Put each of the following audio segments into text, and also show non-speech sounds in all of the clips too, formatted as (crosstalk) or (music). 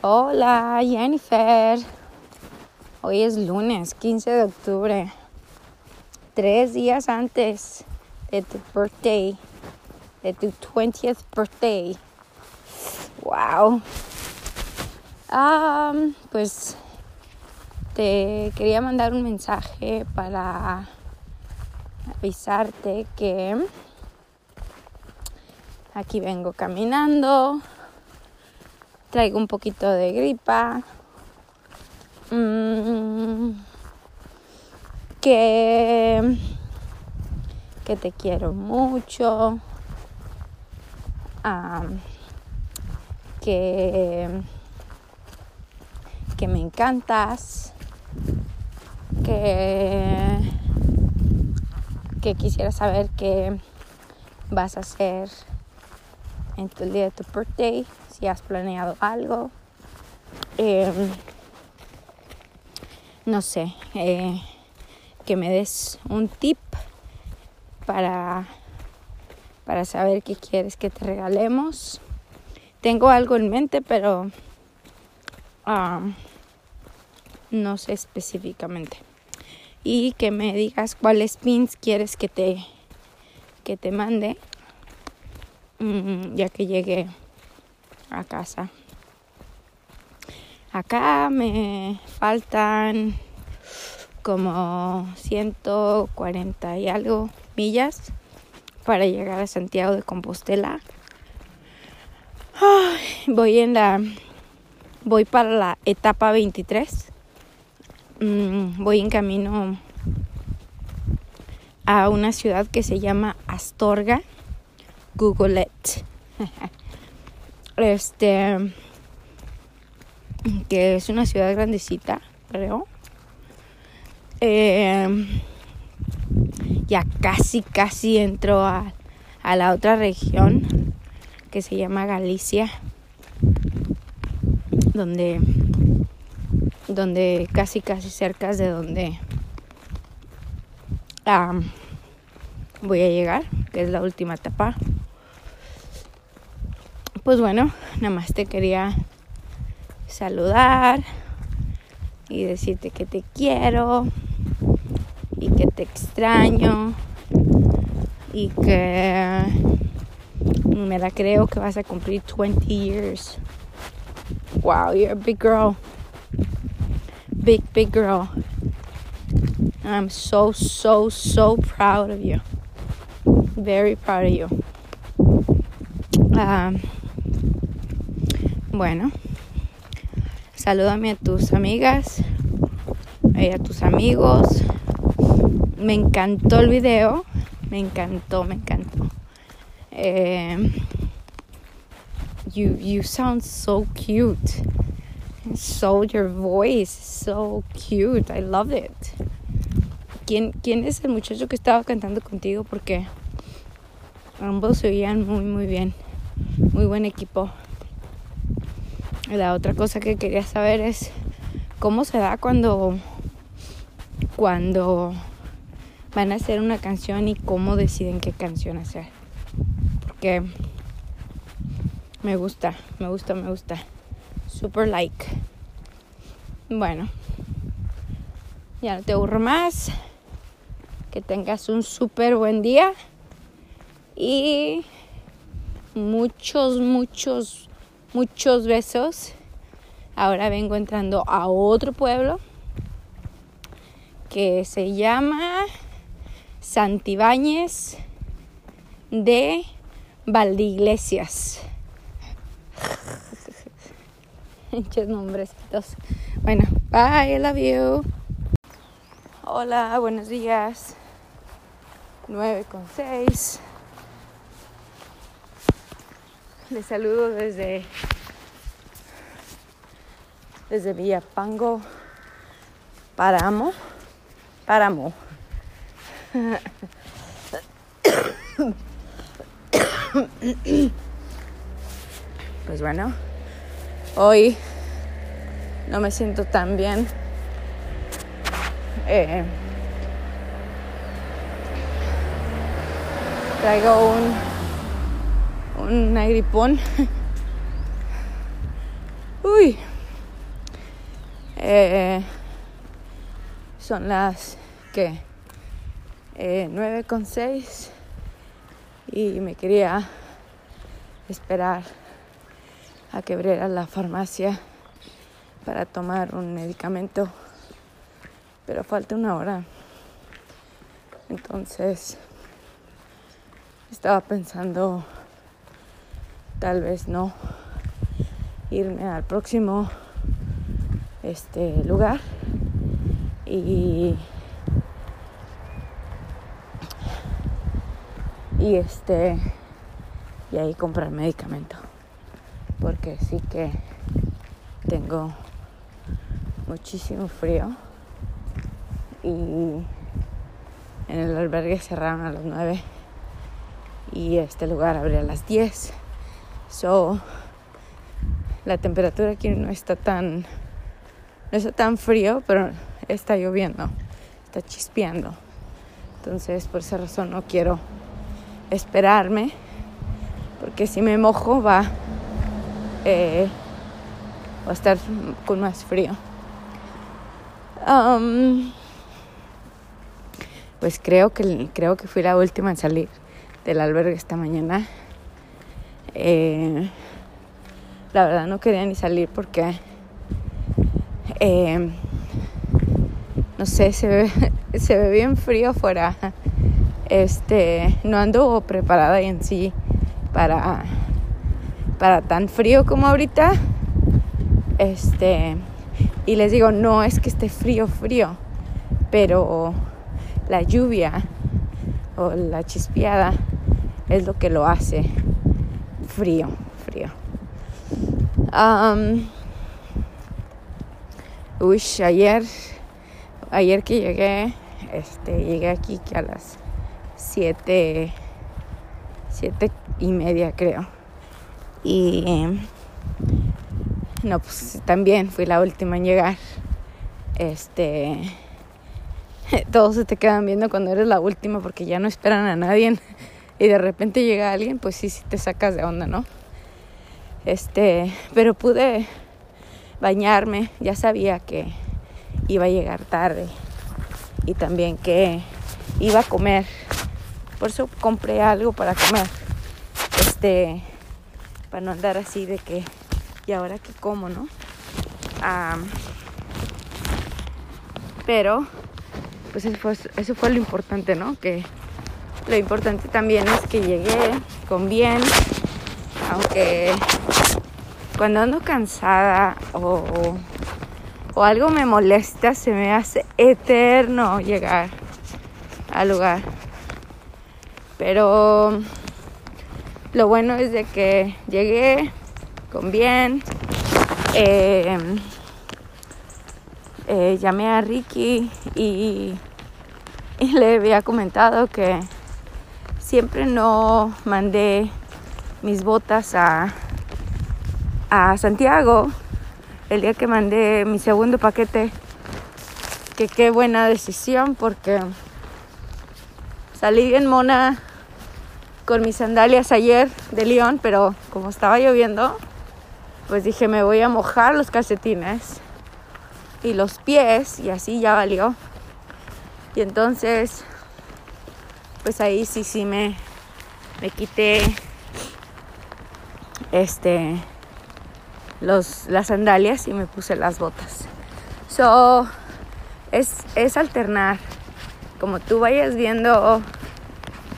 Hola Jennifer. Hoy es lunes 15 de octubre. Tres días antes de tu birthday. De tu 20th birthday. Wow. Um, pues te quería mandar un mensaje para avisarte que aquí vengo caminando traigo un poquito de gripa, mm, que, que te quiero mucho, que, que me encantas, que, que quisiera saber qué vas a hacer en tu día de tu birthday si has planeado algo. Em, no sé, eh, que me des un tip para, para saber qué quieres que te regalemos. Tengo algo en mente, pero no sé específicamente. Y que me digas cuáles pins quieres que te, que te mande, mm, ya que llegue a casa. Acá me faltan como 140 y algo millas para llegar a Santiago de Compostela. voy en la voy para la etapa 23. Mm, voy en camino a una ciudad que se llama Astorga. Google it. (laughs) Este. Que es una ciudad grandecita, creo. Eh, ya casi, casi entro a, a la otra región que se llama Galicia. Donde. Donde casi, casi cerca de donde. voy a llegar, que es la última etapa pues bueno, nada más te quería saludar y decirte que te quiero y que te extraño y que me la creo que vas a cumplir 20 years. Wow, you're a big girl. Big, big girl. I'm so, so, so proud of you. Very proud of you. Um, bueno, salúdame a tus amigas y a tus amigos. Me encantó el video, me encantó, me encantó. Eh, you you sound so cute. So your voice so cute. I love it. ¿Quién, ¿Quién es el muchacho que estaba cantando contigo? Porque ambos se oían muy muy bien. Muy buen equipo. La otra cosa que quería saber es cómo se da cuando cuando van a hacer una canción y cómo deciden qué canción hacer. Porque me gusta, me gusta, me gusta. Super like. Bueno, ya no te aburro más. Que tengas un super buen día. Y muchos, muchos muchos besos. Ahora vengo entrando a otro pueblo que se llama Santibáñez de Valdeiglesias. (laughs) Muchos nombrecitos. Bueno, bye, I love you. Hola, buenos días. 9 con 6. Les saludo desde desde Villapango, Paramo, Paramo. Pues bueno, hoy no me siento tan bien. Eh, traigo un un gripón. Uy, Eh, son las que eh, 9 con 6 y me quería esperar a que abriera la farmacia para tomar un medicamento, pero falta una hora. Entonces estaba pensando tal vez no irme al próximo este lugar. Y y este y ahí comprar medicamento. Porque sí que tengo muchísimo frío. Y en el albergue cerraron a las 9 y este lugar abre a las 10. So, la temperatura aquí no está tan no está tan frío, pero está lloviendo, está chispeando. Entonces, por esa razón no quiero esperarme, porque si me mojo va, eh, va a estar con más frío. Um, pues creo que, creo que fui la última en salir del albergue esta mañana. Eh, la verdad no quería ni salir porque, eh, no sé, se ve, (laughs) se ve bien frío afuera. Este, no ando preparada en sí para, para tan frío como ahorita. Este, y les digo, no es que esté frío, frío, pero la lluvia o la chispeada es lo que lo hace frío, frío. Uy, ayer, ayer que llegué, este, llegué aquí que a las siete, siete y media creo. Y no, pues también fui la última en llegar. Este. (laughs) Todos se te quedan viendo cuando eres la última porque ya no esperan a nadie. Y de repente llega alguien, pues sí, sí te sacas de onda, ¿no? Este. Pero pude bañarme. Ya sabía que iba a llegar tarde. Y también que iba a comer. Por eso compré algo para comer. Este. Para no andar así de que y ahora que como, ¿no? pero, pues eso fue, eso fue lo importante, ¿no? Que lo importante también es que llegué con bien, aunque cuando ando cansada o, o algo me molesta, se me hace eterno llegar al lugar. Pero lo bueno es de que llegué, con bien. Eh, eh, llamé a Ricky y, le había comentado que siempre no mandé mis botas a, a Santiago el día que mandé mi segundo paquete. Que qué buena decisión porque salí bien mona con mis sandalias ayer de León, pero como estaba lloviendo, pues dije me voy a mojar los calcetines y los pies y así ya valió. Y entonces, pues ahí sí, sí me, me quité este los, las sandalias y me puse las botas. So, es, es alternar. Como tú vayas viendo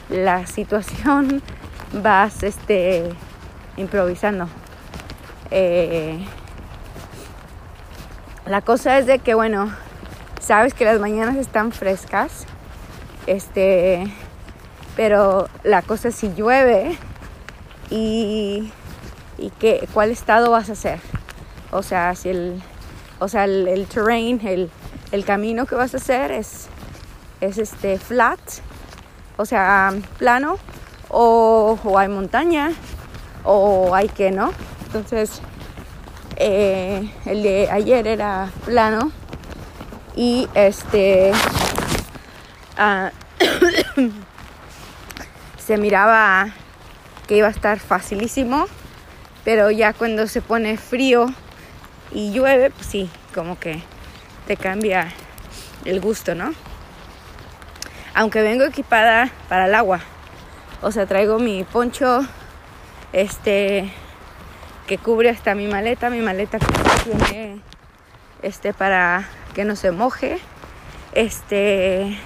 la situación, (laughs) vas este, improvisando. Eh, la cosa es de que, bueno, sabes que las mañanas están frescas, este, pero la cosa es si llueve y, y qué, cuál estado vas a hacer. O sea, si el, o sea, el, terrain, el, el, camino que vas a hacer es, es este flat, o sea, plano, o, o hay montaña, o hay que, ¿no? Entonces, eh, el de ayer era plano y este ah, se miraba que iba a estar facilísimo, pero ya cuando se pone frío y llueve, pues sí, como que te cambia el gusto, ¿no? Aunque vengo equipada para el agua. O sea, traigo mi poncho, este, que cubre hasta mi maleta, mi maleta que tiene, este, para que no se moje, este,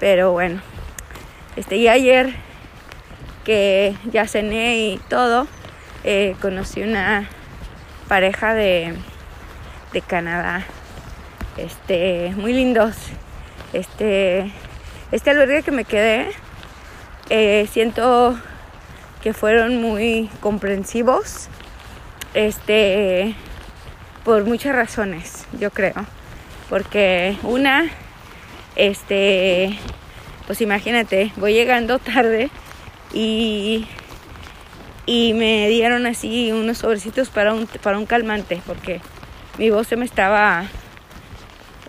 pero bueno, este, y ayer que ya cené y todo, eh, conocí una pareja de, de Canadá, este, muy lindos, este, este albergue que me quedé, eh, siento que fueron muy comprensivos, este, por muchas razones, yo creo, porque una, este, pues imagínate, voy llegando tarde y, y me dieron así unos sobrecitos para un, para un calmante porque mi voz se me estaba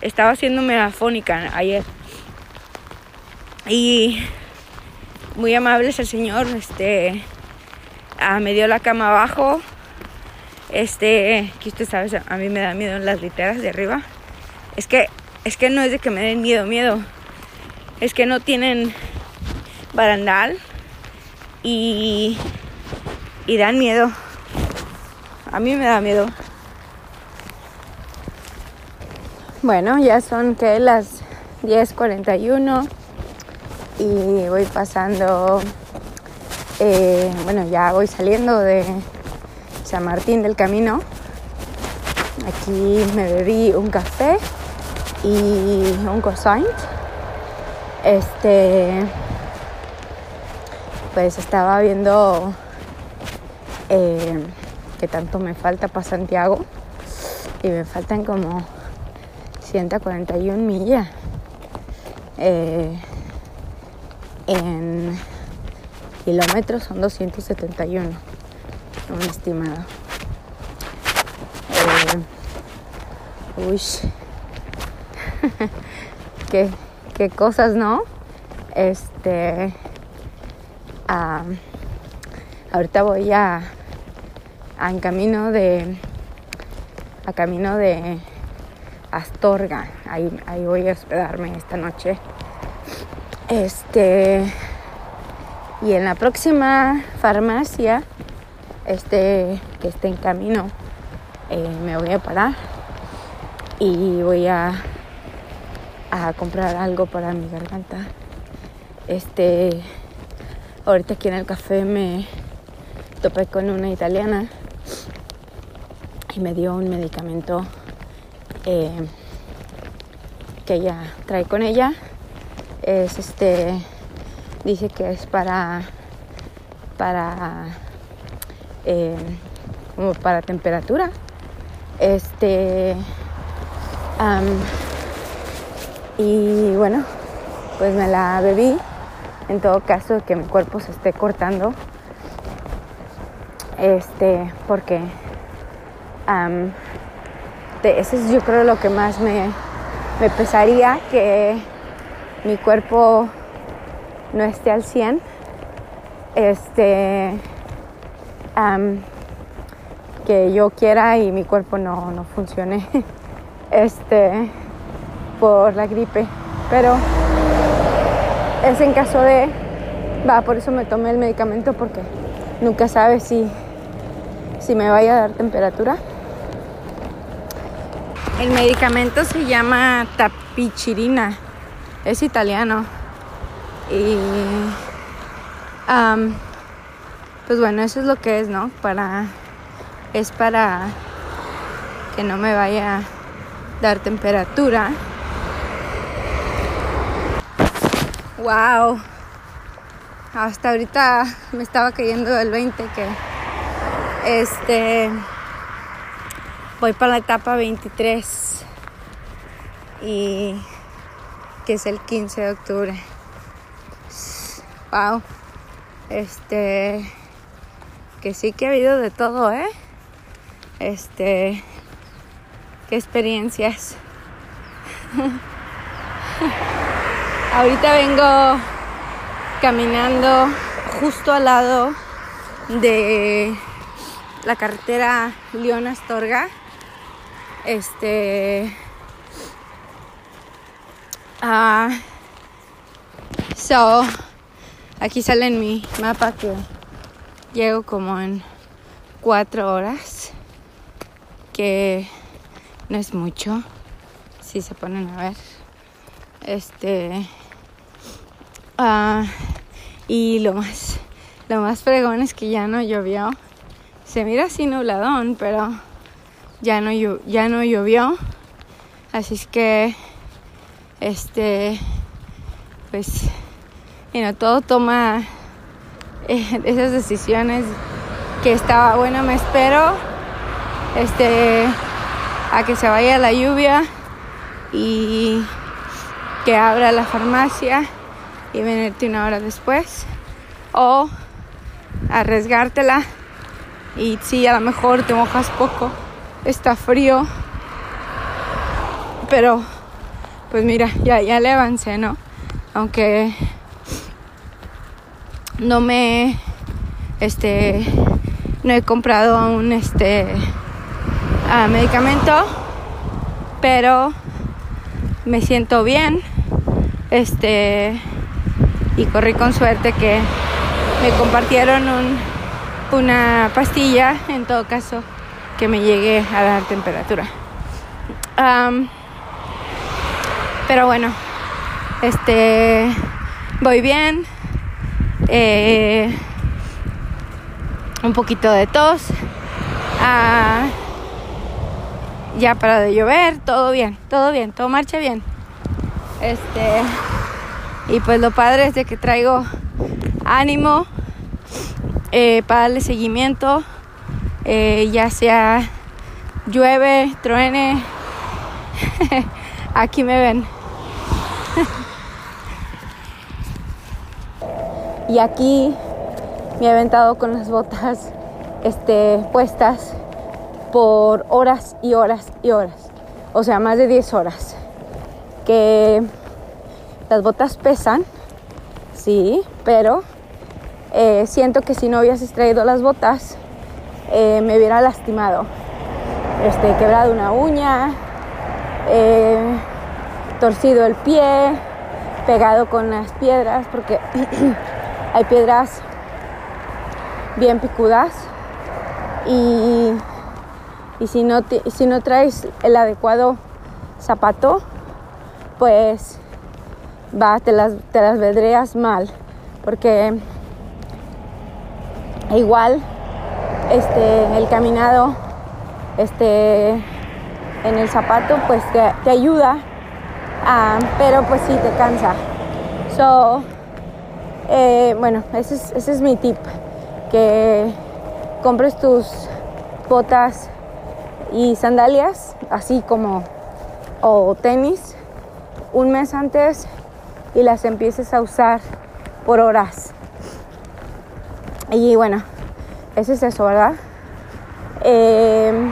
estaba haciéndome afónica ayer. Y muy amables el señor este ah, me dio la cama abajo. Este que usted sabe a mí me da miedo en las literas de arriba. Es que es que no es de que me den miedo miedo es que no tienen barandal y, dan miedo. A mí me da miedo. Bueno, ya son que las 10.41 y voy pasando, eh, bueno, ya voy saliendo de San Martín del Camino. Aquí me bebí un café y un croissant. Este, pues estaba viendo eh, que tanto me falta para Santiago y me faltan como 141 millas eh, en kilómetros son 271 un estimado eh, uy (laughs) qué, qué cosas no este ahorita voy a, en camino de a camino de Astorga. Ahí, ahí voy a hospedarme esta noche. Este y en la próxima farmacia este que esté en camino eh, me voy a parar y voy a a comprar algo para mi garganta este Ahorita aquí en el café me topé con una italiana y me dio un medicamento eh, que ella trae con ella. Es este, dice que es para, para, eh, como para temperatura. Este, y bueno, pues me la bebí. En todo caso que mi cuerpo se esté cortando. Este porque ese es yo creo lo que más me, me pesaría que mi cuerpo no esté al 100 este que yo quiera y mi cuerpo no, no funcione. (laughs) Este por la gripe pero es en caso de, va, por eso me tomé el medicamento porque nunca sabe si, si me vaya a dar temperatura. El medicamento se llama tapichirina, es italiano. Y pues bueno, eso es lo que es, ¿no? Para es para que no me vaya a dar temperatura Wow. Hasta ahorita me estaba cayendo el 20 que este voy para la etapa 23 y que es el 15 de octubre. Wow. Este que sí que ha habido de todo, ¿eh? Este qué experiencias. (laughs) Ahorita vengo caminando justo al lado de la carretera León Astorga. Este Ah, so, aquí sale en mi mapa que llego como en cuatro horas, que no es mucho, si se ponen a ver. Este, ah, y lo más, lo más fregón es que ya no llovió. Se mira así nubladón, pero ya no, ya no llovió. Así es que, este, pues, you todo toma eh, (laughs) esas decisiones que estaba bueno, me espero, este, a que se vaya la lluvia y que abra la farmacia y venirte una hora después. O arriesgártela. Y si a lo mejor te mojas poco, está frío, pero pues mira, ya, ya le avancé, ¿no? Aunque no me, este, no he comprado aún este medicamento, pero me siento bien, este, y corrí con suerte que me compartieron un una pastilla, en todo caso, que me llegue a dar temperatura. pero bueno, este, voy bien. Eh, un poquito de tos. Ah, ya para de llover, todo bien, todo bien, todo marcha bien. Este, y pues lo padre es de que traigo ánimo eh, para darle seguimiento, eh, ya sea llueve, truene, (laughs) aquí me ven. (laughs) y aquí me he aventado con las botas este, puestas por horas y horas y horas. O sea, más de 10 horas. Que las botas pesan, sí, pero eh, siento que si no hubieses traído las botas, eh, me hubiera lastimado. Este, quebrado una uña, eh, torcido el pie, pegado con las piedras, porque (clears throat) hay piedras bien picudas. Y, si, no si no traes el adecuado zapato, pues va, te las, te las vedreas mal. Porque igual este, el caminado este, en el zapato pues te, ayuda, ah, pero pues sí te cansa. So, eh, bueno, ese es, ese es mi tip, que compres tus botas y sandalias, así como o tenis, un mes antes y las empieces a usar por horas. Y bueno, eso es eso, ¿verdad? Em,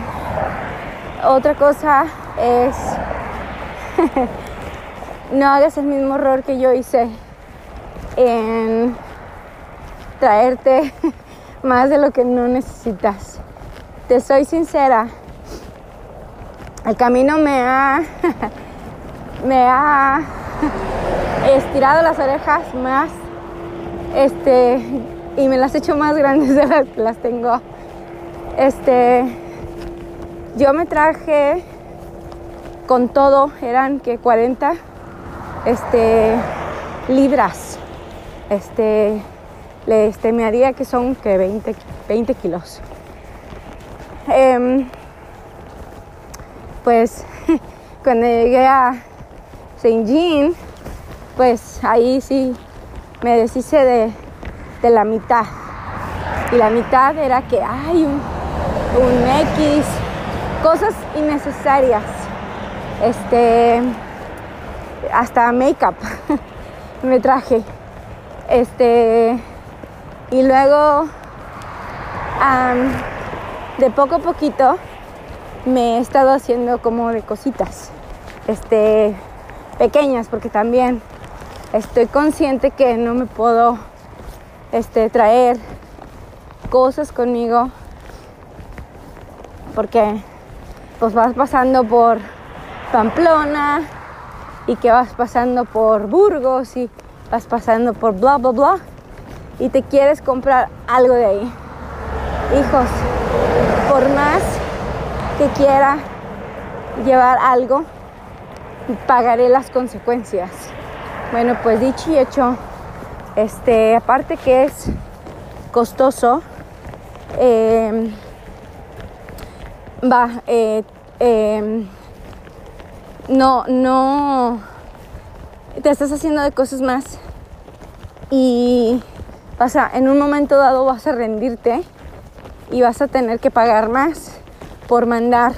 otra cosa es (laughs) no hagas el mismo error que yo hice en traerte (laughs) más de lo que no necesitas. Te soy sincera, el camino me ha (laughs) me ha estirado las orejas más este y me las he hecho más grandes de las que las tengo. Este, yo me traje con todo, eran que 40 este, libras. Este, le estimaría que son que 20, 20 kilos. Em, pues (laughs) cuando llegué a Saint Jean, pues ahí sí me deshice de de la mitad. Y la mitad era que hay un, un X, cosas innecesarias. Este, hasta make-up (laughs) me traje. Este, y luego, de poco a poquito, me he estado haciendo como de cositas, este, pequeñas, porque también estoy consciente que no me puedo este, traer cosas conmigo porque pues vas pasando por Pamplona y que vas pasando por Burgos y vas pasando por bla, bla, bla y te quieres comprar algo de ahí. Hijos, por más que quiera llevar algo, pagaré las consecuencias. Bueno, pues dicho y hecho, este, aparte que es costoso, em, va, eh, em, no, no, te estás haciendo de cosas más y vas a, en un momento dado vas a rendirte y vas a tener que pagar más por mandar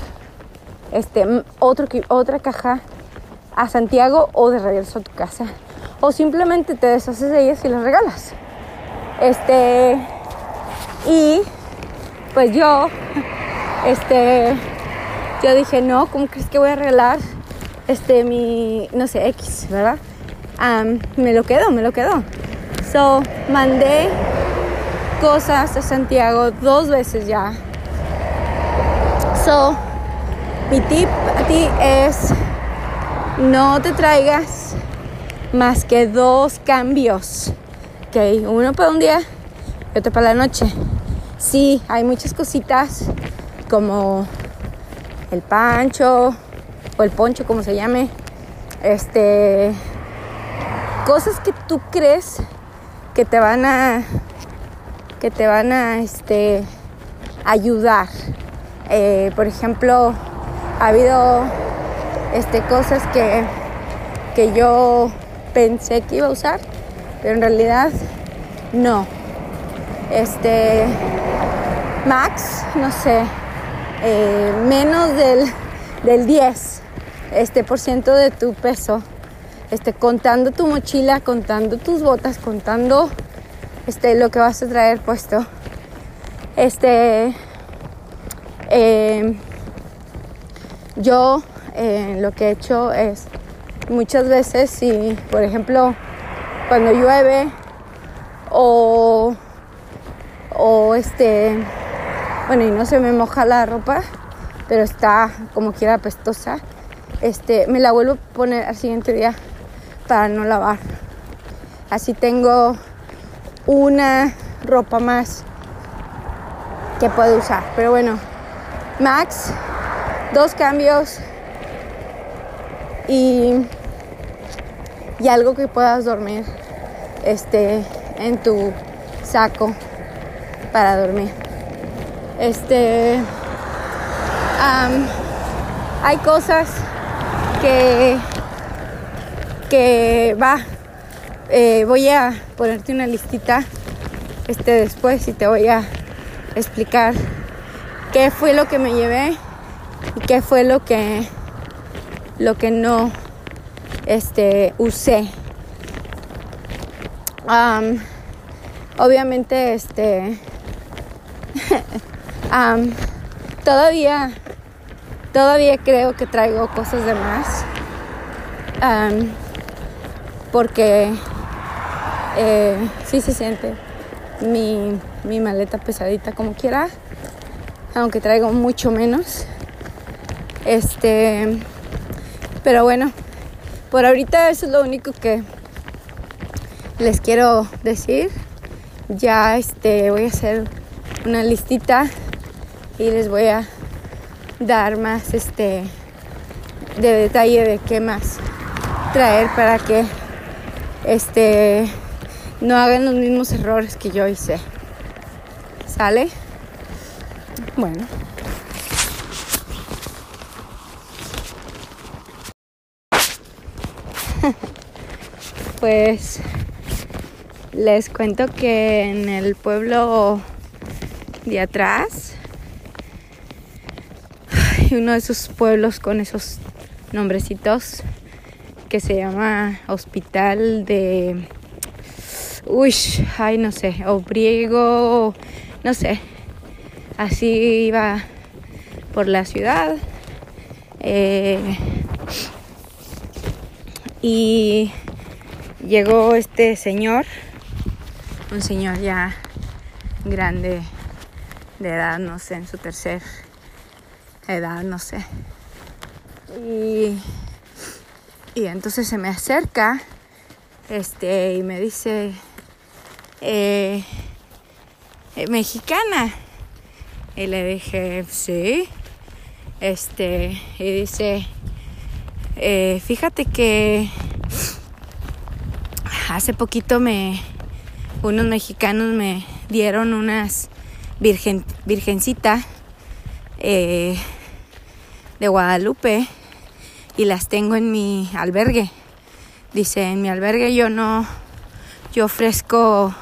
este, otro, otra caja a Santiago o de regreso a tu casa. O simplemente te deshaces de ellas y las regalas. Este. Y pues yo, este, yo dije, no, ¿cómo crees que voy a regalar este mi, no sé, X, ¿verdad? me lo quedo, me lo quedo. So, mandé cosas a Santiago dos veces ya. So, mi tip a ti es no te traigas más que dos cambios. Ok, uno para un día y otro para la noche. Sí, hay muchas cositas como el pancho o el poncho, como se llame. Este, cosas que tú crees que te van a, que te van a, este, ayudar. Eh, por ejemplo, ha habido este, cosas que, que yo pensé que iba a usar, pero en realidad no. Este, max, no sé, eh, menos del, del 10 este, por ciento de tu peso, este, contando tu mochila, contando tus botas, contando este, lo que vas a traer puesto. Este, eh, yo eh, lo que he hecho es muchas veces si, por ejemplo, cuando llueve o, o este, bueno, y no se me moja la ropa, pero está como quiera apestosa, este, me la vuelvo a poner al siguiente día para no lavar. Así tengo una ropa más que puedo usar. Pero bueno, Max, dos cambios y, y algo que puedas dormir este, en tu saco para dormir. Este, hay cosas que, que va, eh, voy a ponerte una listita este, después y te voy a explicar qué fue lo que me llevé y qué fue lo que lo que no este, usé. obviamente, este, (laughs) todavía, todavía creo que traigo cosas de más. porque eh, sí se siente mi, mi maleta pesadita como quiera, aunque traigo mucho menos. Este, pero bueno, por ahorita eso es lo único que les quiero decir. Ya este voy a hacer una listita y les voy a dar más este de detalle de qué más traer para que este no hagan los mismos errores que yo hice. ¿Sale? Bueno. Pues les cuento que en el pueblo de atrás uno de esos pueblos con esos nombrecitos que se llama Hospital de uy, ay no sé, Obriego, no sé. Así iba por la ciudad. Eh, y llegó este señor, un señor ya grande de edad, no sé, en su tercer edad, no sé. Y Y entonces se me acerca este, y me dice, eh, eh, mexicana. Y le dije, sí. Este, y dice, eh, fíjate que hace poquito me, unos mexicanos me dieron unas virgen, virgencita de Guadalupe y las tengo en mi albergue. Dice, en mi albergue yo no, yo ofrezco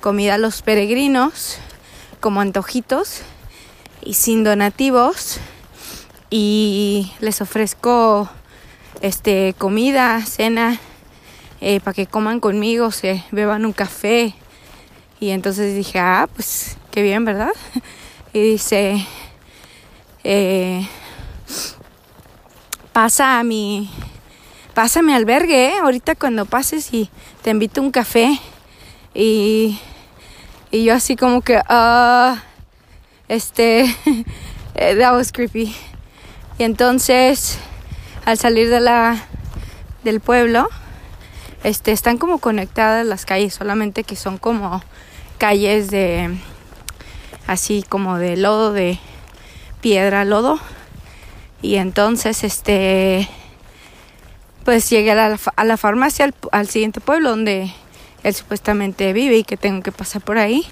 comida a los peregrinos como antojitos y sin donativos y les ofrezco este comida, cena eh, para que coman conmigo, se beban un café y entonces dije, ah, pues qué bien, ¿verdad? (laughs) Y dice, eh, pasa a mi pasa a mi albergue, ¿eh? ahorita cuando pases y te invito un café. Y, y yo así como que, ah, este, (laughs) that was creepy. Y entonces, al salir de la, del pueblo, este, están como conectadas las calles, solamente que son como calles de, así como de lodo, de piedra, lodo. Y entonces, este, pues llegué a la, a la farmacia, al, siguiente pueblo donde él supuestamente vive y que tengo que pasar por ahí.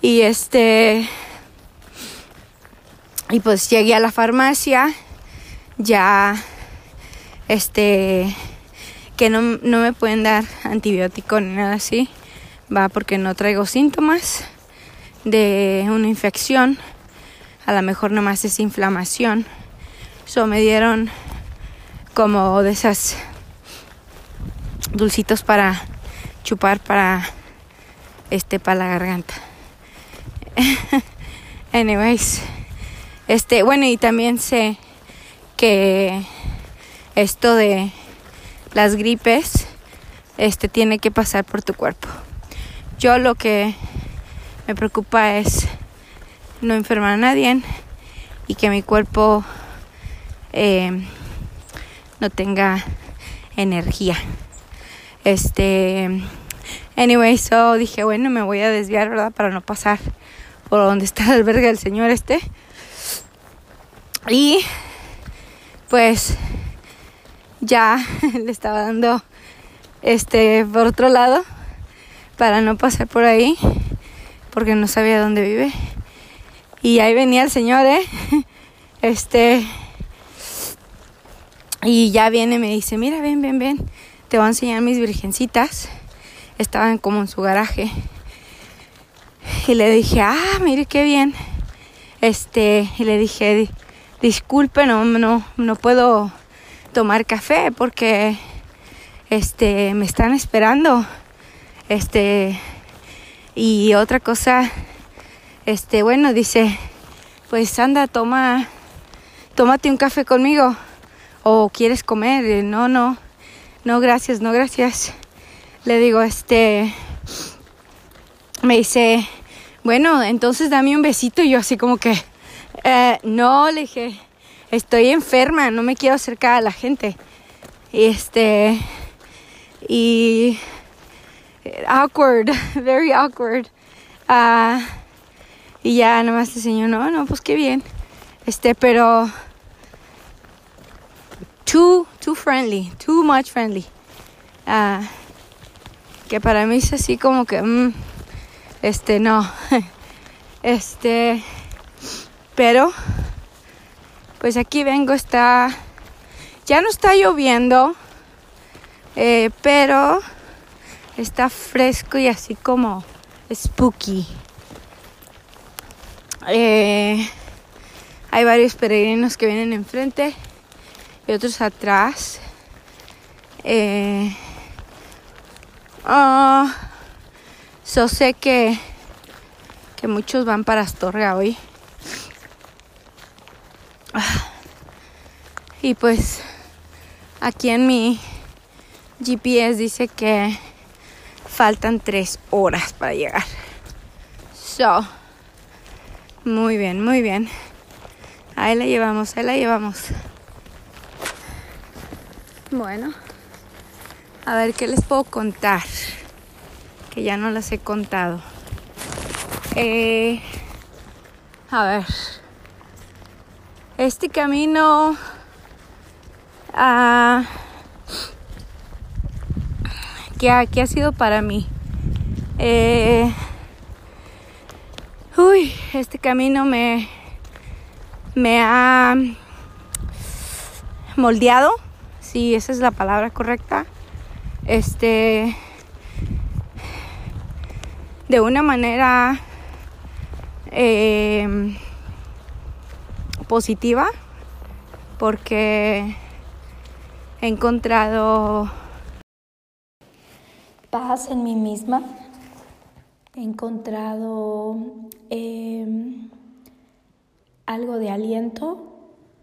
Y este, y pues llegué a la farmacia, ya, este, que no, no me pueden dar antibiótico ni nada así, va porque no traigo síntomas de una infección, a lo mejor nomás es inflamación. So me dieron como de esas dulcitos para chupar para este para la garganta. (laughs) Anyways, este, bueno, y también sé que esto de las gripes este tiene que pasar por tu cuerpo. Yo lo que me preocupa es no enfermar a nadie y que mi cuerpo eh, no tenga energía. Este, anyway, so dije, bueno, me voy a desviar, ¿verdad? Para no pasar por donde está el albergue del señor este. Y pues ya (laughs) le estaba dando este por otro lado para no pasar por ahí porque no sabía dónde vive. Y ahí venía el señor, ¿eh? (laughs) Este y ya viene y me dice, mira, ven, ven, ven, te voy a enseñar mis virgencitas. Estaban como en su garaje. Y le dije, ah, mire qué bien. Este, y le dije, disculpe, no, no, no puedo tomar café porque este me están esperando. Este y otra cosa, este, bueno, dice, pues anda, toma, tómate un café conmigo o quieres comer, no, no, no, gracias, no, gracias. Le digo, este, me dice, bueno, entonces dame un besito y yo así como que, eh, no, le dije, estoy enferma, no me quiero acercar a la gente. Este, y awkward, (laughs) very awkward. Uh, y ya nomás te enseñó, no, no, pues qué bien. Este, pero too, too friendly, too much friendly. Uh, que para mí es así como que, mm, este, no. (laughs) este, pero, pues aquí vengo, está, ya no está lloviendo, eh, pero está fresco y así como spooky. Eh, hay varios peregrinos que vienen enfrente y otros atrás. Eh, oh, so sé que, que muchos van para Astorga hoy. Y pues aquí en mi GPS dice que faltan tres horas para llegar. So, muy bien, muy bien. Ahí la llevamos, ahí la llevamos. Bueno, a ver qué les puedo contar, que ya no las he contado. Eh, a ver, este camino uh, ¿qué, ha, ha sido para mí? Eh, uy, este camino me, me ha moldeado si esa es la palabra correcta, este, de una manera eh, positiva, porque he encontrado paz en mí misma, he encontrado eh, algo de aliento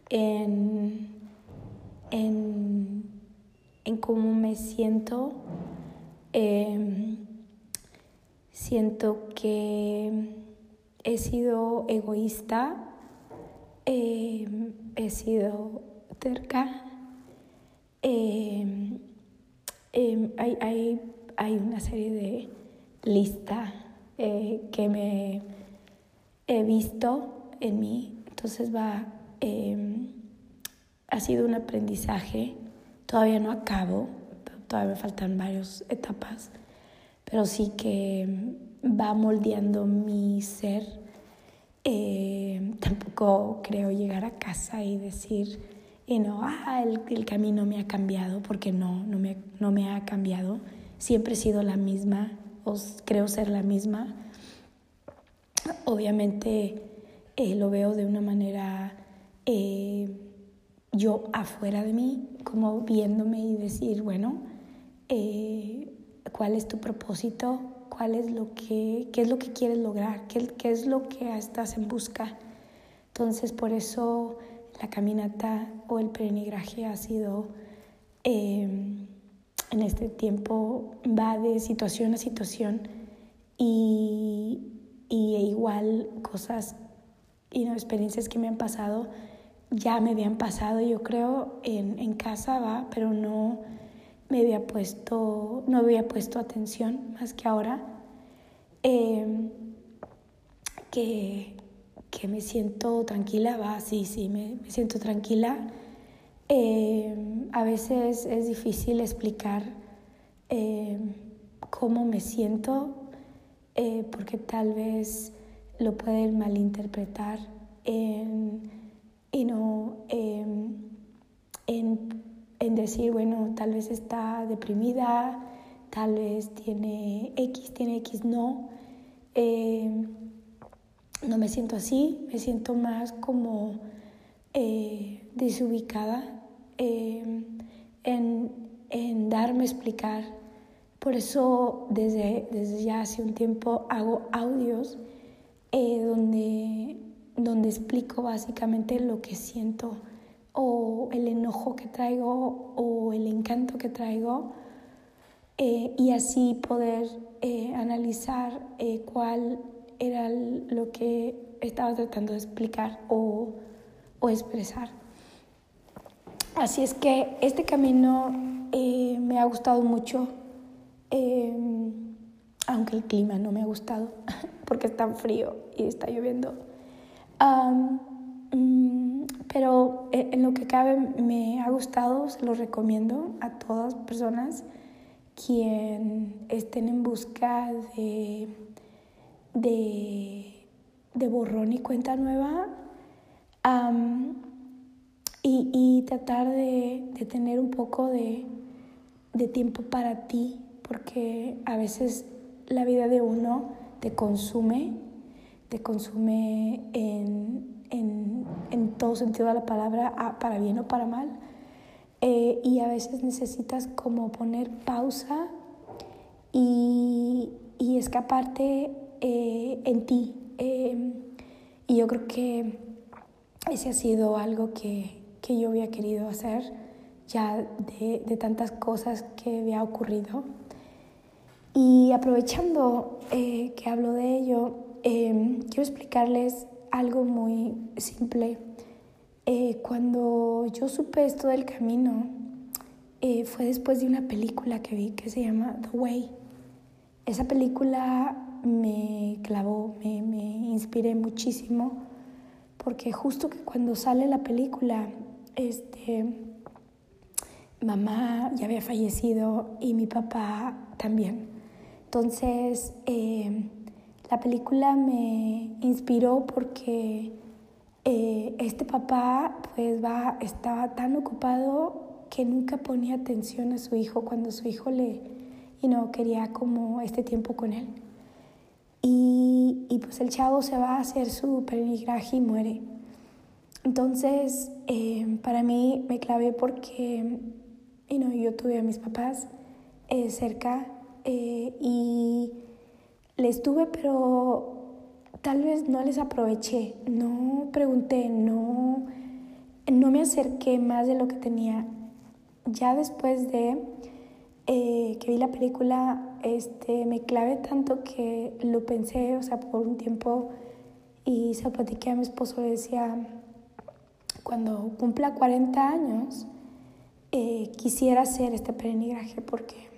en en, cómo me siento. Em, siento que he sido egoísta, em, he sido terca. Em, hay, hay, una serie de listas eh, que me he visto en mí, entonces va ha sido un aprendizaje. Todavía no acabo, todavía me faltan varias etapas, pero sí que va moldeando mi ser. Eh, tampoco creo llegar a casa y decir, y no, ah, el, camino me ha cambiado, porque no, no me, no me ha cambiado. Siempre he sido la misma, o creo ser la misma. Obviamente eh, lo veo de una manera eh, yo afuera de mí, como viéndome y decir, bueno, ¿cuál es tu propósito? ¿Cuál es lo que, qué es lo que quieres lograr? ¿Qué, qué es lo que estás en busca? Entonces, por eso la caminata o el peregrinaje ha sido, em, en este tiempo, va de situación a situación y, y igual cosas y no, experiencias que me han pasado ya me habían pasado, yo creo, en, en casa, va, pero no me había puesto, no había puesto atención más que ahora. Em, que, que, me siento tranquila, va, sí, sí, me, me siento tranquila. Em, a veces es difícil explicar em, cómo me siento, eh, porque tal vez lo pueden malinterpretar y no en, en, decir, bueno, tal vez está deprimida, tal vez tiene X, tiene X, no. Em, no me siento así, me siento más como eh, desubicada em, en, en, darme explicar. Por eso desde, desde ya hace un tiempo hago audios eh, donde donde explico básicamente lo que siento o el enojo que traigo o el encanto que traigo eh, y así poder eh, analizar eh, cuál era lo que estaba tratando de explicar o, o expresar. Así es que este camino me ha gustado mucho, aunque el clima no me ha gustado (laughs) porque es tan frío y está lloviendo pero eh, en lo que cabe me ha gustado, se lo recomiendo a todas personas quien estén en busca de, de, borrón y cuenta nueva y, tratar de, de, tener un poco de, de tiempo para ti, porque a veces la vida de uno te consume te consume en, en, en, todo sentido de la palabra, para bien o para mal. Eh, y a veces necesitas como poner pausa y, y escaparte eh, en ti. Em, y yo creo que ese ha sido algo que, que yo había querido hacer ya de, de, tantas cosas que había ocurrido. Y aprovechando eh, que hablo de ello, Em, quiero explicarles algo muy simple. Eh, cuando yo supe esto del camino, eh, fue después de una película que vi que se llama The Way. Esa película me clavó, me, me inspiré muchísimo, porque justo que cuando sale la película, este, mamá ya había fallecido y mi papá también. Entonces, eh, la película me inspiró porque eh, este papá pues va, estaba tan ocupado que nunca ponía atención a su hijo cuando su hijo le y no quería como este tiempo con él. Y, y, pues el chavo se va a hacer su peregrinaje y muere. Entonces, eh, para mí me clavé porque y no, yo tuve a mis papás eh, cerca eh, y les tuve, pero tal vez no les aproveché, no pregunté, no, no me acerqué más de lo que tenía. Ya después de eh, que vi la película, este, me clavé tanto que lo pensé, o sea, por un tiempo y se lo platiqué a mi esposo, le decía, cuando cumpla 40 años, eh, quisiera hacer este peregrinaje porque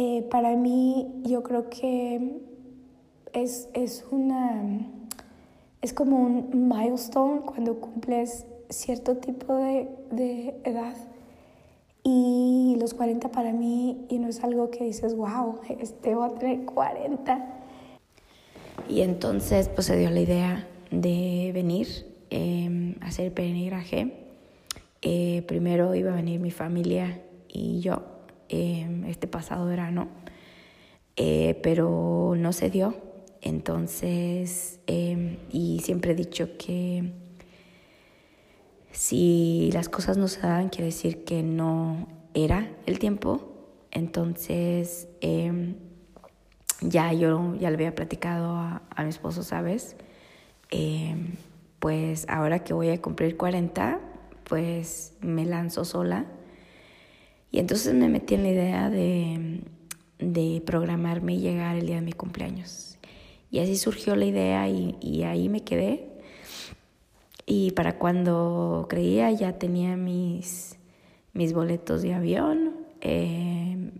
eh, para mí yo creo que es, es, una, es como un milestone cuando cumples cierto tipo de, de edad y los 40 para mí, y no es algo que dices, wow, este voy a tener 40. Y entonces pues se dio la idea de venir eh, a hacer peregrinaje. Eh, primero iba a venir mi familia y yo eh, este pasado verano, eh, pero no se dio. Entonces, y siempre he dicho que si las cosas no se daban, quiere decir que no era el tiempo. Entonces, em, ya yo ya le había platicado a, a mi esposo, ¿sabes? Em, pues ahora que voy a cumplir 40, pues me lanzo sola. Y entonces me metí en la idea de, de programarme y llegar el día de mi cumpleaños. Y así surgió la idea y, y ahí me quedé y para cuando creía ya tenía mis, mis boletos de avión, eh,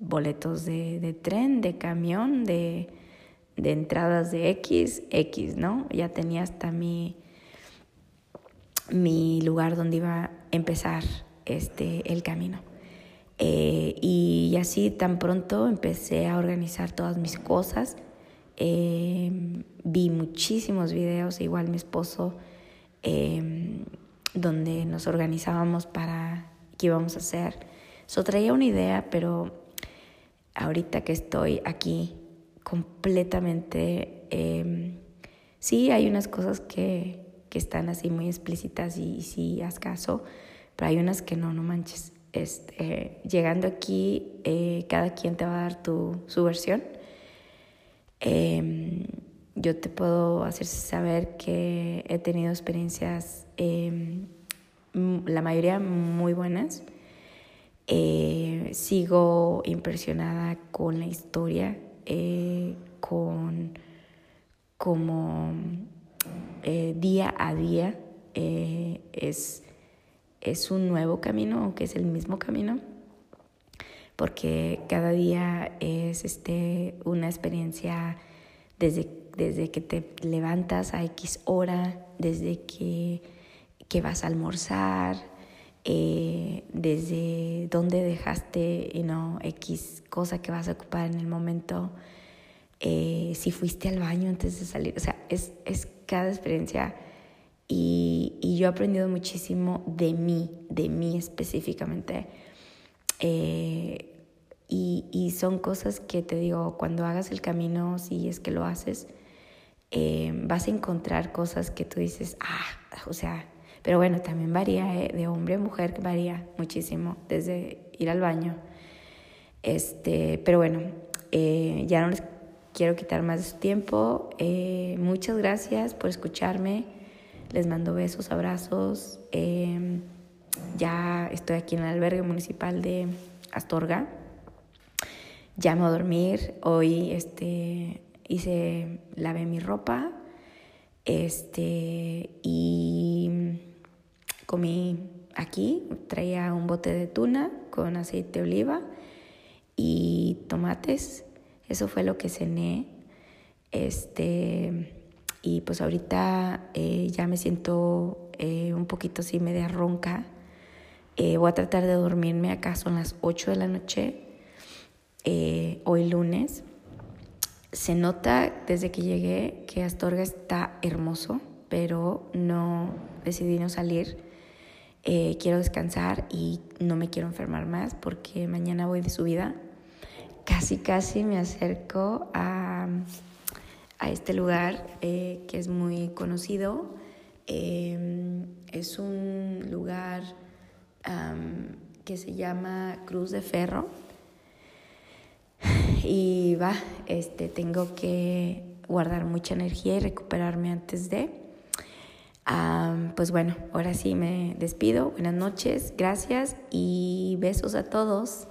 boletos de, de, tren, de camión, de, de, entradas de X, X, ¿no? Ya tenía hasta mi, mi lugar donde iba a empezar este, el camino. Eh, y así tan pronto empecé a organizar todas mis cosas. Eh, vi muchísimos videos, igual mi esposo Em, donde nos organizábamos para qué íbamos a hacer. So traía una idea, pero ahorita que estoy aquí completamente, eh, sí hay unas cosas que, que, están así muy explícitas y, sí haz caso, pero hay unas que no, no manches. Este, llegando aquí, eh, cada quien te va a dar tu, su versión. Eh, yo te puedo hacer saber que he tenido experiencias, em, la mayoría muy buenas. Eh, sigo impresionada con la historia, eh, con como día a día es, es un nuevo camino, aunque es el mismo camino, porque cada día es este, una experiencia desde desde que te levantas a X hora, desde que, que vas a almorzar, eh, desde dónde dejaste you know, X cosa que vas a ocupar en el momento, eh, si fuiste al baño antes de salir, o sea, es, es cada experiencia y, y, yo he aprendido muchísimo de mí, de mí específicamente. Eh, y, y, son cosas que te digo, cuando hagas el camino, si es que lo haces, eh, vas a encontrar cosas que tú dices, ah, o sea, pero bueno, también varía eh, de hombre a mujer, varía muchísimo, desde ir al baño. Este, pero bueno, eh, ya no les quiero quitar más de su tiempo. muchas gracias por escucharme. Les mando besos, abrazos. ya estoy aquí en el albergue municipal de Astorga. Ya me voy a dormir. Hoy este, hice, lavé mi ropa, este, y comí aquí, traía un bote de tuna con aceite de oliva y tomates. Eso fue lo que cené. Este, y pues ahorita eh, ya me siento eh, un poquito así media ronca. Eh, voy a tratar de dormirme acá, son las 8 de la noche, hoy lunes. Se nota desde que llegué que Astorga está hermoso, pero no decidí no salir. quiero descansar y no me quiero enfermar más porque mañana voy de subida. Casi, casi me acerco a a este lugar eh, que es muy conocido. Em, es un lugar que se llama Cruz de Ferro. (sighs) Y va, este, tengo que guardar mucha energía y recuperarme antes de. pues bueno, ahora sí me despido. Buenas noches, gracias y besos a todos.